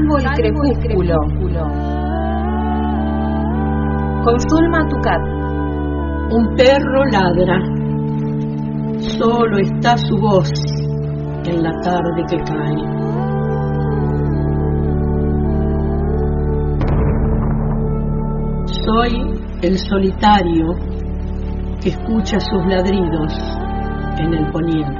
Salvo el crepúsculo. Con Zulma Tucat. Un perro ladra. Solo está su voz en la tarde que cae. Soy el solitario que escucha sus ladridos en el poniente.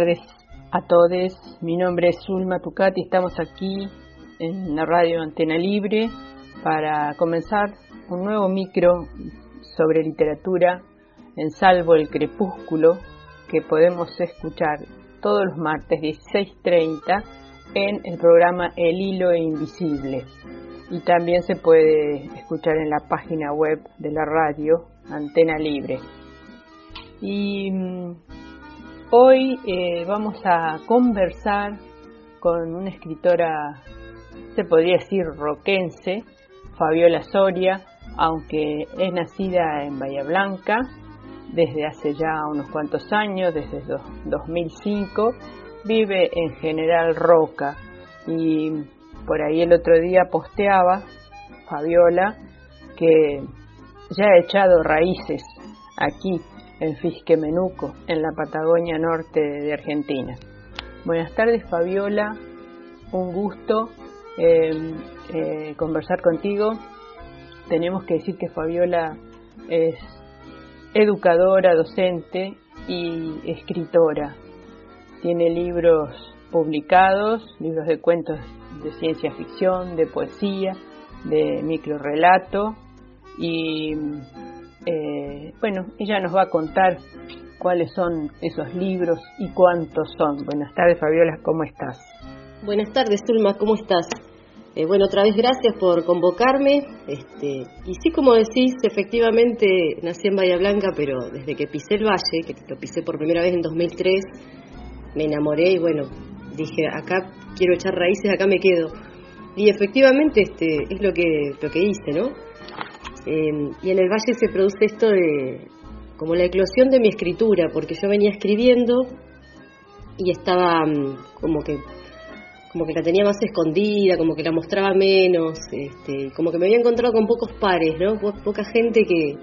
Tardes a todos. Mi nombre es Zulma Tucati. Estamos aquí en la radio Antena Libre para comenzar un nuevo micro sobre literatura en Salvo el Crepúsculo que podemos escuchar todos los martes 16.30 en el programa El Hilo Invisible. Y también se puede escuchar en la página web de la radio Antena Libre. Y mm, Hoy eh, vamos a conversar con una escritora, se podría decir roquense, Fabiola Soria, aunque es nacida en Bahía Blanca desde hace ya unos cuantos años, desde 2005, vive en General Roca. Y por ahí el otro día posteaba Fabiola que ya ha echado raíces aquí en Fisquemenuco, en la Patagonia Norte de Argentina. Buenas tardes Fabiola, un gusto em, eh, conversar contigo. Tenemos que decir que Fabiola es educadora, docente y escritora. Tiene libros publicados, libros de cuentos de ciencia ficción, de poesía, de microrelato y eh, bueno, ella nos va a contar cuáles son esos libros y cuántos son. Buenas tardes, Fabiola, ¿cómo estás? Buenas tardes, Zulma, ¿cómo estás? Eh, bueno, otra vez gracias por convocarme. Este, y sí, como decís, efectivamente nací en Bahía Blanca, pero desde que pisé el valle, que lo pisé por primera vez en 2003, me enamoré y bueno, dije, acá quiero echar raíces, acá me quedo. Y efectivamente este, es lo que, lo que hice, ¿no? Em, y en el valle se produce esto de como la eclosión de mi escritura, porque yo venía escribiendo y estaba mm, como que como que la tenía más escondida, como que la mostraba menos, este, como que me había encontrado con pocos pares, ¿no? poca gente que,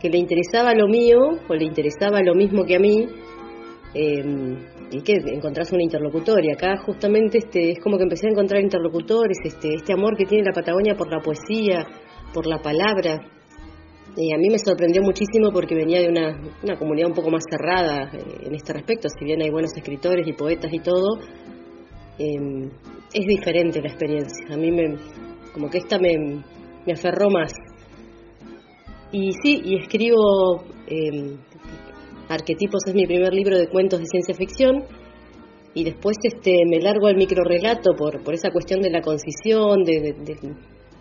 que le interesaba lo mío o le interesaba lo mismo que a mí em, y que encontrás una interlocutoria. Acá justamente este, es como que empecé a encontrar interlocutores, este, este amor que tiene la Patagonia por la poesía, por la palabra. Y a mí me sorprendió muchísimo porque venía de una, una comunidad un poco más cerrada eh, en este respecto, si bien hay buenos escritores y poetas y todo, em, es diferente la experiencia. A mí me, como que esta me, me aferró más. Y sí, y escribo eh, Arquetipos es mi primer libro de cuentos de ciencia ficción y después este me largo al microrelato por, por esa cuestión de la concisión, de,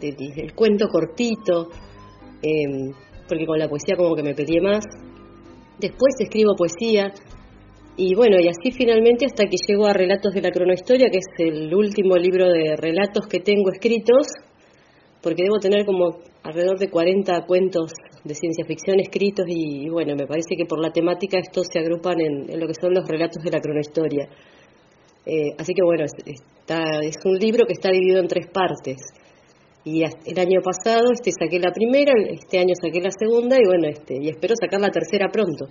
el cuento cortito, em, porque con la poesía como que me pedí más. Después escribo poesía y bueno, y así finalmente hasta que llego a Relatos de la Cronohistoria, que es el último libro de relatos que tengo escritos, porque debo tener como alrededor de 40 cuentos de ciencia ficción escritos y, bueno, me parece que por la temática estos se agrupan en, lo que son los relatos de la cronohistoria. Eh, así que bueno, es un libro que está dividido en tres partes. Y el año pasado este, saqué la primera, este año saqué la segunda y bueno, este, y espero sacar la tercera pronto.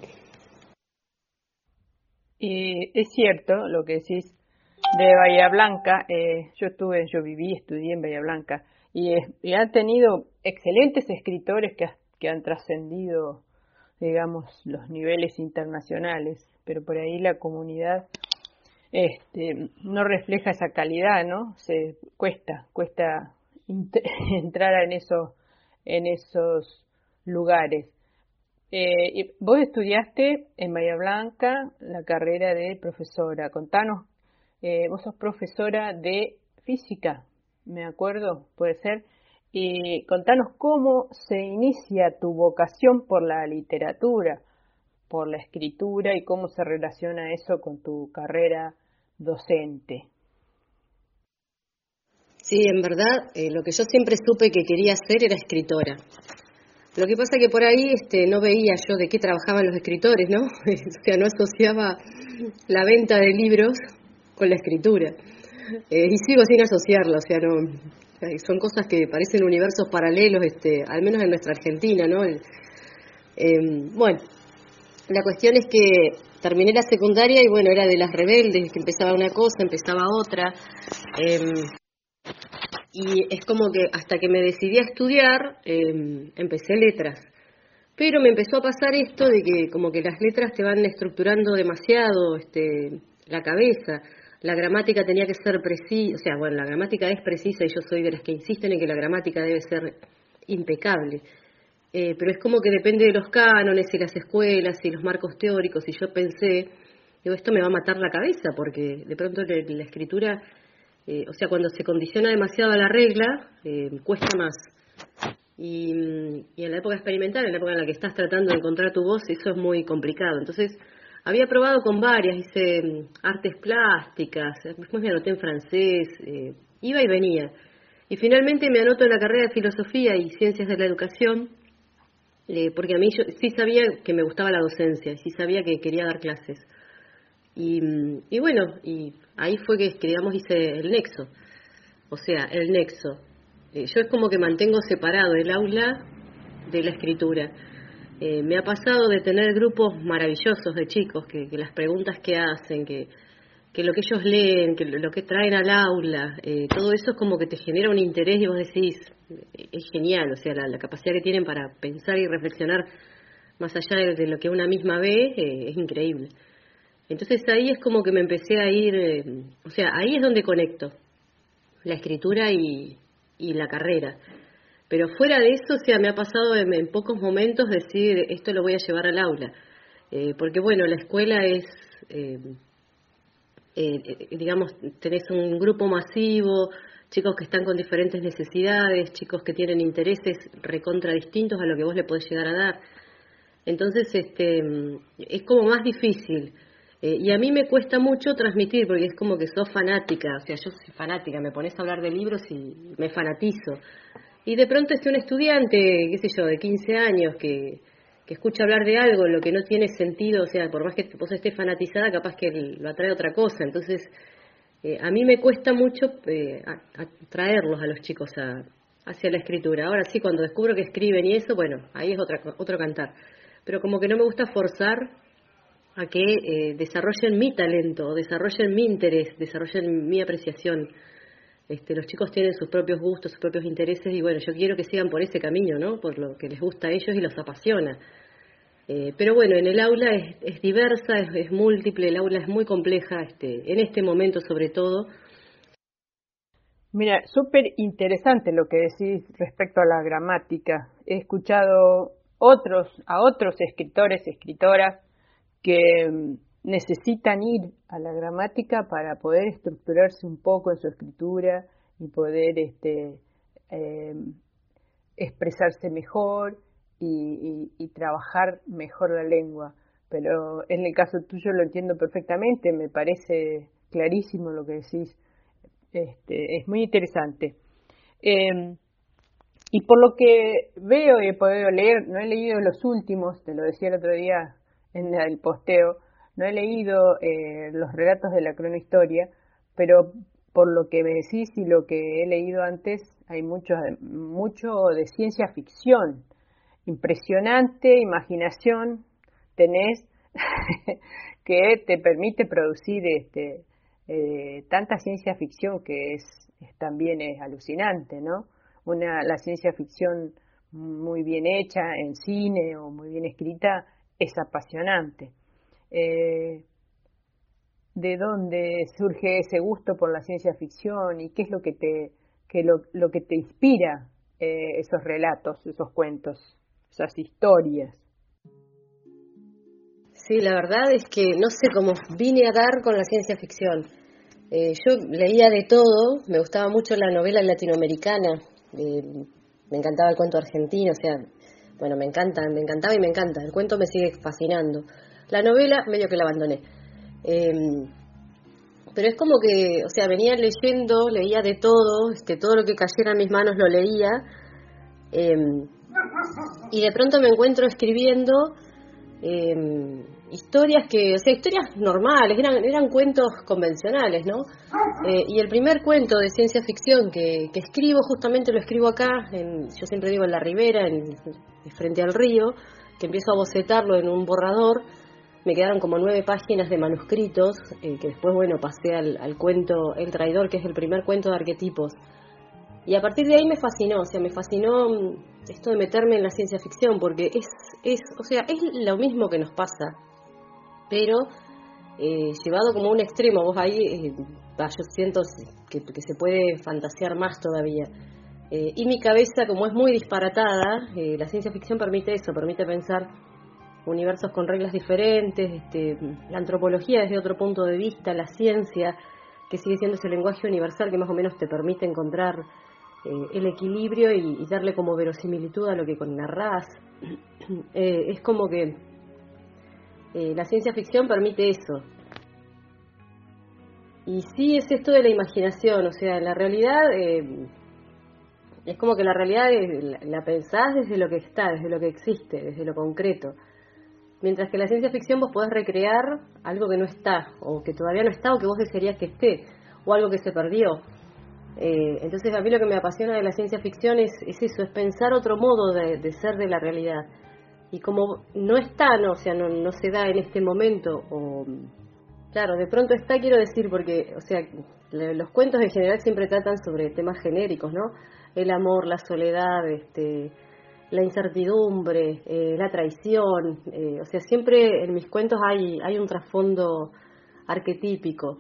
Y es cierto lo que decís de Bahía Blanca. Eh, yo estuve, yo viví, estudié en Bahía Blanca y, y han tenido excelentes escritores que, que han trascendido, digamos, los niveles internacionales, pero por ahí la comunidad este, no refleja esa calidad, ¿no? Se cuesta, cuesta entrar en esos, en esos lugares. Eh, vos estudiaste en Bahía Blanca la carrera de profesora. Contanos, eh, vos sos profesora de física, me acuerdo, puede ser. Y contanos cómo se inicia tu vocación por la literatura, por la escritura y cómo se relaciona eso con tu carrera docente. Sí, en verdad, eh, lo que yo siempre supe que quería hacer era escritora. Lo que pasa que por ahí este, no veía yo de qué trabajaban los escritores, ¿no? o sea, no asociaba la venta de libros con la escritura. Eh, y sigo sin asociarlo, o sea, no, son cosas que parecen universos paralelos, este, al menos en nuestra Argentina, ¿no? Em, bueno, la cuestión es que terminé la secundaria y bueno, era de las rebeldes, que empezaba una cosa, empezaba otra. Em, y es como que hasta que me decidí a estudiar, em, empecé letras. Pero me empezó a pasar esto de que como que las letras te van estructurando demasiado este, la cabeza. La gramática tenía que ser precisa, o sea, bueno, la gramática es precisa y yo soy de las que insisten en que la gramática debe ser impecable. Eh, pero es como que depende de los cánones y las escuelas y los marcos teóricos. Y yo pensé, digo, esto me va a matar la cabeza porque de pronto la escritura eh, o sea, cuando se condiciona demasiado a la regla, eh, cuesta más. Y, en la época experimental, en la época en la que estás tratando de encontrar tu voz, eso es muy complicado. Entonces, había probado con varias, hice mm, artes plásticas, después me anoté en francés, eh, iba y venía. Y finalmente me anoto en la carrera de filosofía y ciencias de la educación, porque a mí yo sí sabía que me gustaba la docencia, sí sabía que quería dar clases. Y, bueno, y ahí fue que, digamos, hice el nexo. O sea, el nexo. Eh, yo es como que mantengo separado el aula de la escritura. Eh, me ha pasado de tener grupos maravillosos de chicos, que, las preguntas que hacen, que, que, lo que ellos leen, que lo que traen al aula, eh, todo eso es como que te genera un interés y vos decís, es genial, o sea, la, capacidad que tienen para pensar y reflexionar más allá de, lo que una misma ve es increíble. Entonces ahí es como que me empecé a ir, eh, o sea, ahí es donde conecto la escritura y, la carrera. Pero fuera de eso, o sea, me ha pasado en, pocos momentos decir, esto lo voy a llevar al aula. Eh, porque bueno, la escuela es, eh, digamos, tenés un grupo masivo, chicos que están con diferentes necesidades, chicos que tienen intereses recontra distintos a lo que vos le podés llegar a dar. Entonces, este, es como más difícil. Eh, y a mí me cuesta mucho transmitir, porque es como que sos fanática, o sea, yo soy fanática, me pones a hablar de libros y me fanatizo. Y de pronto esté un estudiante, qué sé yo, de 15 años, que, que escucha hablar de algo, lo que no tiene sentido, o sea, por más que vos estés fanatizada, capaz que lo atrae otra cosa. Entonces, eh, a mí me cuesta mucho eh, atraerlos a los chicos a, hacia la escritura. Ahora sí, cuando descubro que escriben y eso, bueno, ahí es otra, otro cantar. Pero como que no me gusta forzar a que eh, desarrollen mi talento, desarrollen mi interés, desarrollen mi apreciación. Este, los chicos tienen sus propios gustos, sus propios intereses y bueno, yo quiero que sigan por ese camino, ¿no? Por lo que les gusta a ellos y los apasiona. Eh, pero bueno, en el aula es, diversa, es, múltiple, el aula es muy compleja, este, en este momento sobre todo. Mira, súper interesante lo que decís respecto a la gramática. He escuchado otros, a otros escritores, escritoras, que mm, necesitan ir a la gramática para poder estructurarse un poco en su escritura y poder este, em, expresarse mejor y, trabajar mejor la lengua. Pero en el caso tuyo lo entiendo perfectamente, me parece clarísimo lo que decís, este, es muy interesante. Em, y por lo que veo y he podido leer, no he leído los últimos, te lo decía el otro día en el posteo, no he leído eh, los relatos de la cronohistoria, pero por lo que me decís y lo que he leído antes, hay mucho, mucho de ciencia ficción. Impresionante imaginación tenés que te permite producir este, eh, tanta ciencia ficción que es, también es alucinante, ¿no? Una, la ciencia ficción muy bien hecha en cine o muy bien escrita es apasionante. Eh, de dónde surge ese gusto por la ciencia ficción y qué es lo que te, lo, lo que te inspira eh, esos relatos, esos cuentos, esas historias. Sí, la verdad es que no sé cómo vine a dar con la ciencia ficción. Eh, yo leía de todo, me gustaba mucho la novela latinoamericana, me encantaba el cuento argentino, o sea, bueno, me encanta, me encantaba y me encanta, el cuento me sigue fascinando. La novela medio que la abandoné. Em, pero es como que, o sea, venía leyendo, leía de todo, este, todo lo que cayera en mis manos lo leía, em, y de pronto me encuentro escribiendo eh, historias que, o sea, historias normales, eran, eran cuentos convencionales, ¿no? Eh, y el primer cuento de ciencia ficción que, que escribo, justamente lo escribo acá, en, yo siempre digo en la ribera, en, frente al río, que empiezo a bocetarlo en un borrador, me quedaron como nueve páginas de manuscritos, eh, que después, bueno, pasé al, al cuento El traidor, que es el primer cuento de arquetipos. Y a partir de ahí me fascinó, o sea, me fascinó mm, esto de meterme en la ciencia ficción, porque es, es o sea, es lo mismo que nos pasa, pero eh, llevado como un extremo, vos ahí, eh, yo siento que, se puede fantasear más todavía. Eh, y mi cabeza, como es muy disparatada, la ciencia ficción permite eso, permite pensar universos con reglas diferentes, este, la antropología desde otro punto de vista, la ciencia, que sigue siendo ese lenguaje universal que más o menos te permite encontrar el equilibrio y, darle como verosimilitud a lo que narrás. Es como que eh, la ciencia ficción permite eso. Y sí es esto de la imaginación, o sea, la realidad es como que la realidad la, pensás desde lo que está, desde lo que existe, desde lo concreto. Mientras que la ciencia ficción vos podés recrear algo que no está, o que todavía no está, o que vos desearías que esté, o algo que se perdió. Eh, entonces a mí lo que me apasiona de la ciencia ficción es, eso, es pensar otro modo de, ser de la realidad. Y como no está, no, o sea, no, no se da en este momento, o claro, de pronto está, quiero decir, porque, o sea, los cuentos en general siempre tratan sobre temas genéricos, ¿no? El amor, la soledad, este, la incertidumbre, eh, la traición, eh, o sea, siempre en mis cuentos hay, hay un trasfondo arquetípico.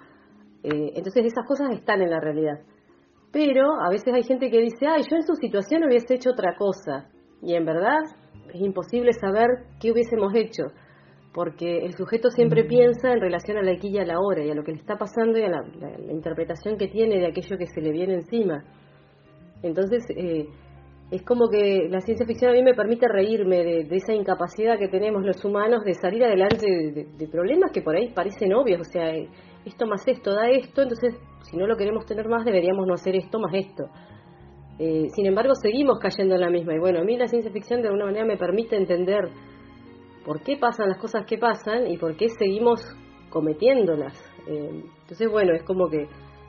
entonces esas cosas están en la realidad. Pero a veces hay gente que dice, ay, yo en su situación hubiese hecho otra cosa. Y en verdad es imposible saber qué hubiésemos hecho, porque el sujeto siempre mm. piensa en relación a la aquí y a la hora, y a lo que le está pasando y a la, interpretación que tiene de aquello que se le viene encima. Entonces, eh, es como que la ciencia ficción a mí me permite reírme de, esa incapacidad que tenemos los humanos de salir adelante de, problemas que por ahí parecen obvios, o sea, esto más esto da esto, entonces si no lo queremos tener más deberíamos no hacer esto más esto. Eh, sin embargo, seguimos cayendo en la misma. Y bueno, a mí la ciencia ficción de alguna manera me permite entender por qué pasan las cosas que pasan y por qué seguimos cometiéndolas. Eh, entonces, bueno, es como que,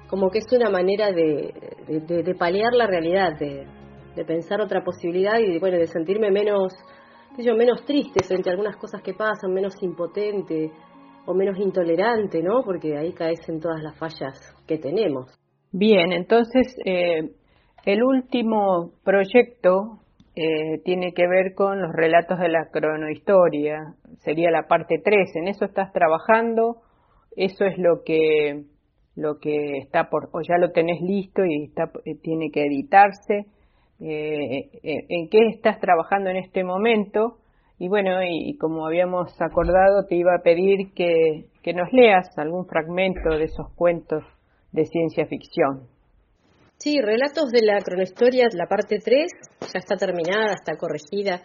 como que es una manera de, de, paliar la realidad, de, de, pensar otra posibilidad y bueno, de sentirme menos, qué yo, menos triste frente a algunas cosas que pasan, menos impotente, o menos intolerante, ¿no? Porque ahí caes en todas las fallas que tenemos. Bien, entonces eh, el último proyecto eh, tiene que ver con los relatos de la cronohistoria, sería la parte 3, en eso estás trabajando, eso es lo que lo que está por o ya lo tenés listo y está eh, tiene que editarse. ¿En qué estás trabajando en este momento? Y bueno, y, como habíamos acordado, te iba a pedir que, nos leas algún fragmento de esos cuentos de ciencia ficción. Sí, Relatos de la Cronohistoria, la parte 3, ya está terminada, está corregida,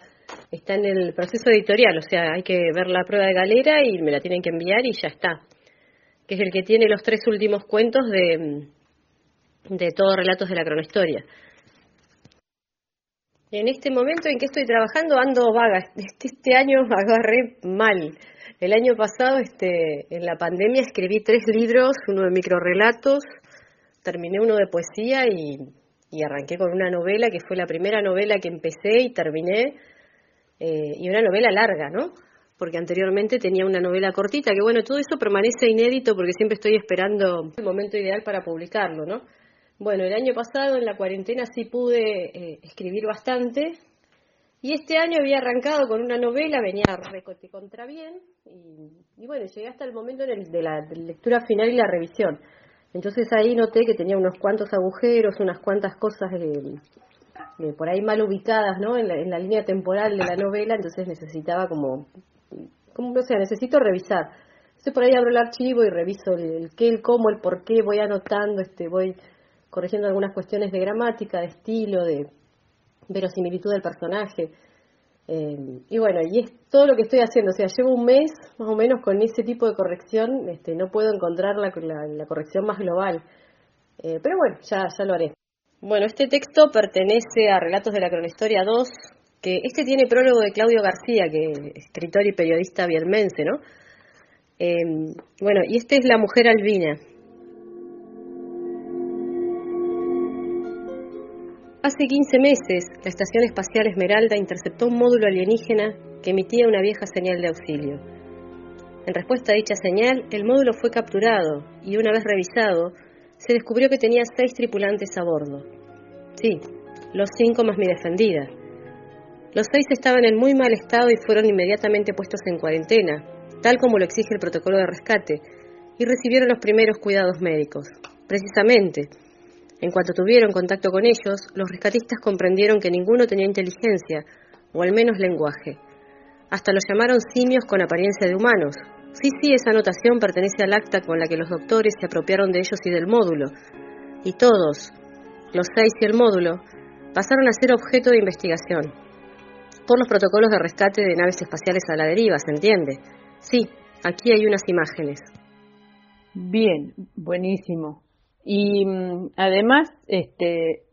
está en el proceso editorial, o sea, hay que ver la prueba de galera y me la tienen que enviar y ya está. Que es el que tiene los tres últimos cuentos de, de todos Relatos de la Cronohistoria. En este momento en que estoy trabajando ando vaga. Este, este, año agarré mal. El año pasado, este, en la pandemia, escribí tres libros, uno de microrelatos, terminé uno de poesía y, arranqué con una novela que fue la primera novela que empecé y terminé, eh, y una novela larga, ¿no? Porque anteriormente tenía una novela cortita, que bueno, todo eso permanece inédito porque siempre estoy esperando el momento ideal para publicarlo, ¿no? Bueno, el año pasado en la cuarentena sí pude eh, escribir bastante Y este año había arrancado con una novela, venía recote contra bien, y, bueno, llegué hasta el momento de la lectura final y la revisión. Entonces ahí noté que tenía unos cuantos agujeros, unas cuantas cosas por ahí mal ubicadas, ¿no? En la, línea temporal de la novela, entonces necesitaba como, como, o sea, necesito revisar. Entonces por ahí abro el archivo y reviso el, qué, el cómo, el por qué, voy anotando, este, voy corrigiendo algunas cuestiones de gramática, de estilo, de verosimilitud del personaje. Eh, y bueno, y es todo lo que estoy haciendo. O sea, llevo un mes más o menos con ese tipo de corrección. Este, no puedo encontrar la, la, corrección más global. Eh, pero bueno, ya, ya lo haré. Bueno, este texto pertenece a Relatos de la Cronohistoria 2, que este tiene prólogo de Claudio García, que es escritor y periodista vietmense, ¿no? Eh, bueno, y este es La Mujer Albina, Hace 15 meses, la Estación Espacial Esmeralda interceptó un módulo alienígena que emitía una vieja señal de auxilio. En respuesta a dicha señal, el módulo fue capturado y una vez revisado, se descubrió que tenía seis tripulantes a bordo. Sí, los cinco más mi defendida. Los seis estaban en muy mal estado y fueron inmediatamente puestos en cuarentena, tal como lo exige el protocolo de rescate, y recibieron los primeros cuidados médicos. Precisamente, en cuanto tuvieron contacto con ellos, los rescatistas comprendieron que ninguno tenía inteligencia, o al menos lenguaje. Hasta los llamaron simios con apariencia de humanos. Sí, sí, esa anotación pertenece al acta con la que los doctores se apropiaron de ellos y del módulo. Y todos, los seis y el módulo, pasaron a ser objeto de investigación. Por los protocolos de rescate de naves espaciales a la deriva, ¿se entiende? Sí, aquí hay unas imágenes. Bien, buenísimo. Y mm, además, este,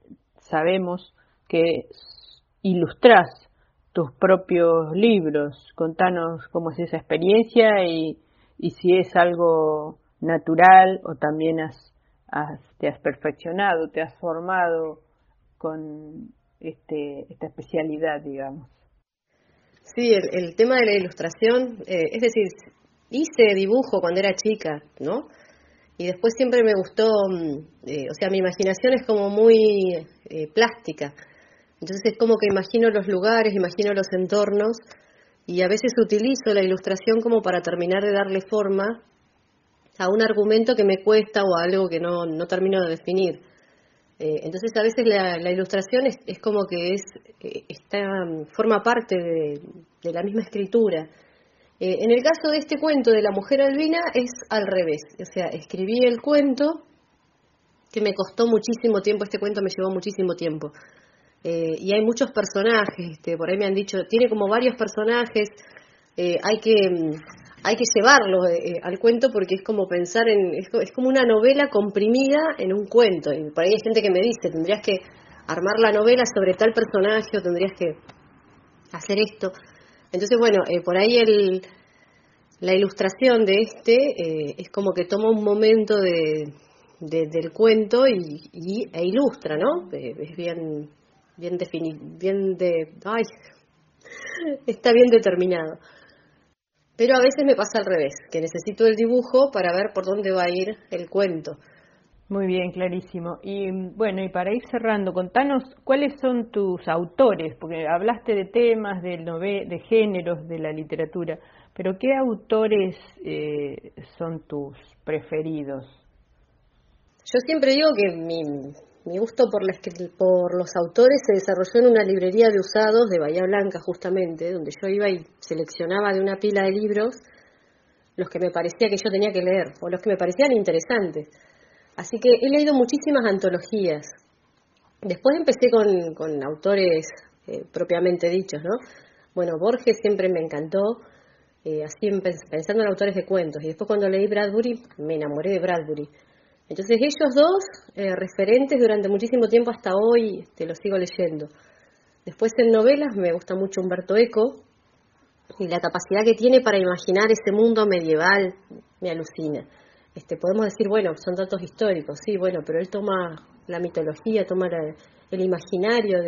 sabemos que ilustras tus propios libros. Contanos cómo es esa experiencia y, y si es algo natural o también has, te has perfeccionado, te has formado con este, esta especialidad, digamos. Sí, el, tema de la ilustración, eh, es decir, hice dibujo cuando era chica, ¿no? Y después siempre me gustó, mm, eh, o sea, mi imaginación es como muy eh, plástica, entonces es como que imagino los lugares, imagino los entornos y a veces utilizo la ilustración como para terminar de darle forma a un argumento que me cuesta o a algo que no, no termino de definir. Eh, entonces a veces la, ilustración es, es, como que es, está, forma parte de la misma escritura. Eh, en el caso de este cuento de la mujer albina es al revés, o sea, escribí el cuento que me costó muchísimo tiempo, este cuento me llevó muchísimo tiempo. Eh, y hay muchos personajes, este, por ahí me han dicho, tiene como varios personajes, eh, hay que hay que llevarlo al cuento porque es como pensar en, es, es, como una novela comprimida en un cuento. Y por ahí hay gente que me dice, tendrías que armar la novela sobre tal personaje o tendrías que hacer esto. Entonces, bueno, eh, por ahí el, la ilustración de este eh, es como que toma un momento de, del cuento y, e ilustra, ¿no? Eh, es bien, bien definido, bien de, ay, está bien determinado. Pero a veces me pasa al revés, que necesito el dibujo para ver por dónde va a ir el cuento. Muy bien, clarísimo. Y bueno, y para ir cerrando, contanos cuáles son tus autores, porque hablaste de temas, de, de géneros, de la literatura, pero ¿qué autores eh, son tus preferidos? Yo siempre digo que mi, gusto por, por los autores se desarrolló en una librería de usados de Bahía Blanca, justamente, donde yo iba y seleccionaba de una pila de libros los que me parecía que yo tenía que leer, o los que me parecían interesantes. Así que he leído muchísimas antologías. Después empecé con, autores eh, propiamente dichos, ¿no? Bueno, Borges siempre me encantó, eh, así pensando en autores de cuentos. Y después cuando leí Bradbury, me enamoré de Bradbury. Entonces ellos dos, eh, referentes durante muchísimo tiempo hasta hoy, te este, los sigo leyendo. Después en novelas me gusta mucho Humberto Eco y la capacidad que tiene para imaginar ese mundo medieval me alucina. Este, podemos decir, bueno, son datos históricos, sí, bueno, pero él toma la mitología, toma el imaginario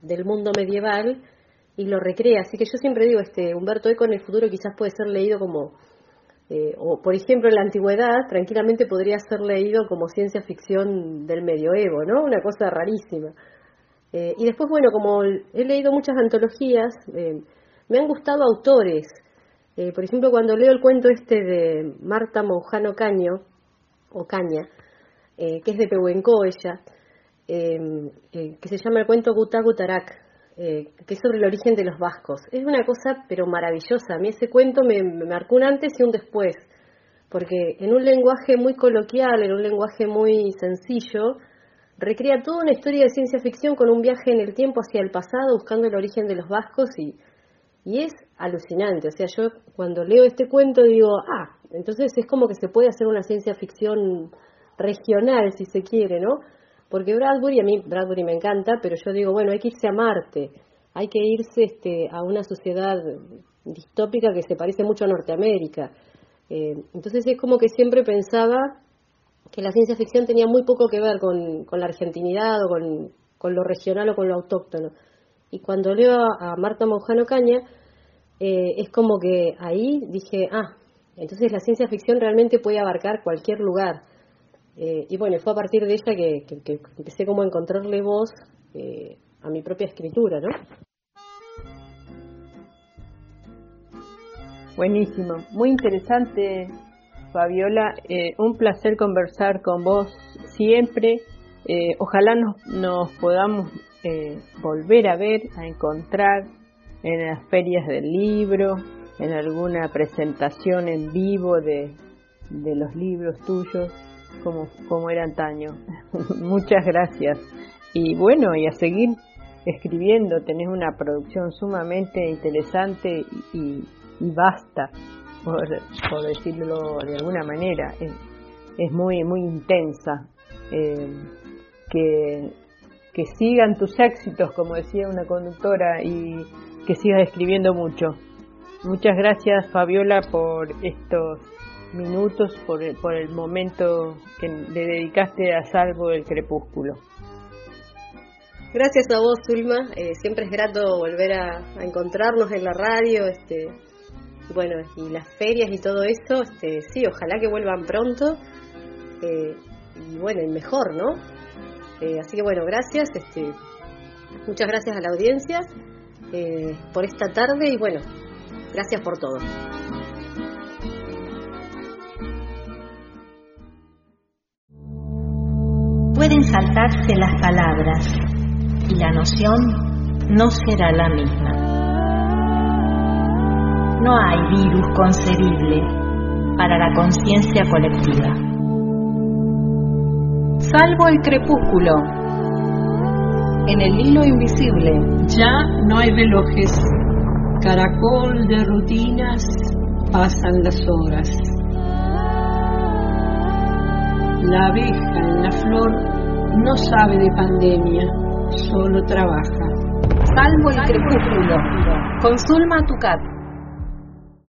del mundo medieval y lo recrea. Así que yo siempre digo, este, Humberto Eco en el futuro quizás puede ser leído como, eh, o por ejemplo en la antigüedad, tranquilamente podría ser leído como ciencia ficción del medioevo, ¿no? Una cosa rarísima. Eh, y después, bueno, como he leído muchas antologías, eh, me han gustado autores. Eh, por ejemplo, cuando leo el cuento este de Marta Moujano Caño, o Caña, que es de Pehuenco ella, que se llama el cuento Gutagutarak, que es sobre el origen de los vascos. Es una cosa, pero maravillosa. A mí ese cuento me, me marcó un antes y un después, porque en un lenguaje muy coloquial, en un lenguaje muy sencillo, recrea toda una historia de ciencia ficción con un viaje en el tiempo hacia el pasado buscando el origen de los vascos y, y es alucinante. O sea, yo cuando leo este cuento digo, ah, entonces es como que se puede hacer una ciencia ficción regional, si se quiere, ¿no? Porque Bradbury, a mí Bradbury me encanta, pero yo digo, bueno, hay que irse a Marte, hay que irse este, a una sociedad distópica que se parece mucho a Norteamérica. Eh, entonces es como que siempre pensaba que la ciencia ficción tenía muy poco que ver con, la argentinidad o con, lo regional o con lo autóctono. Y cuando leo a, Marta Moujano Caña, eh, es como que ahí dije, ah, entonces la ciencia ficción realmente puede abarcar cualquier lugar. Eh, y bueno, fue a partir de ella que, empecé como a encontrarle voz eh, a mi propia escritura, ¿no? Buenísimo, muy interesante Fabiola, un placer conversar con vos siempre. Ojalá nos, podamos eh, volver a ver, a encontrar en las ferias del libro, en alguna presentación en vivo de, los libros tuyos, como, como era antaño. Muchas gracias. Y bueno, y a seguir escribiendo, tenés una producción sumamente interesante y, y vasta por, decirlo de alguna manera, es, muy, muy intensa. Eh, que, que sigan tus éxitos, como decía una conductora, y que sigas escribiendo mucho. Muchas gracias Fabiola por estos minutos, por el, por el momento que le dedicaste a Salvo del Crepúsculo. Gracias a vos, Zulma. Eh, siempre es grato volver a, encontrarnos en la radio. Este, bueno, y las ferias y todo eso, este, sí, ojalá que vuelvan pronto. Eh, y bueno, y mejor, ¿no? Eh, así que bueno, gracias, este, muchas gracias a la audiencia eh, por esta tarde y bueno, gracias por todo. Pueden saltarse las palabras y la noción no será la misma. No hay virus concebible para la conciencia colectiva. Salvo el crepúsculo. En el hilo invisible. Ya no hay relojes. Caracol de rutinas. Pasan las horas. La abeja en la flor no sabe de pandemia, solo trabaja. Salvo el crepúsculo. Con Zulma Tucat.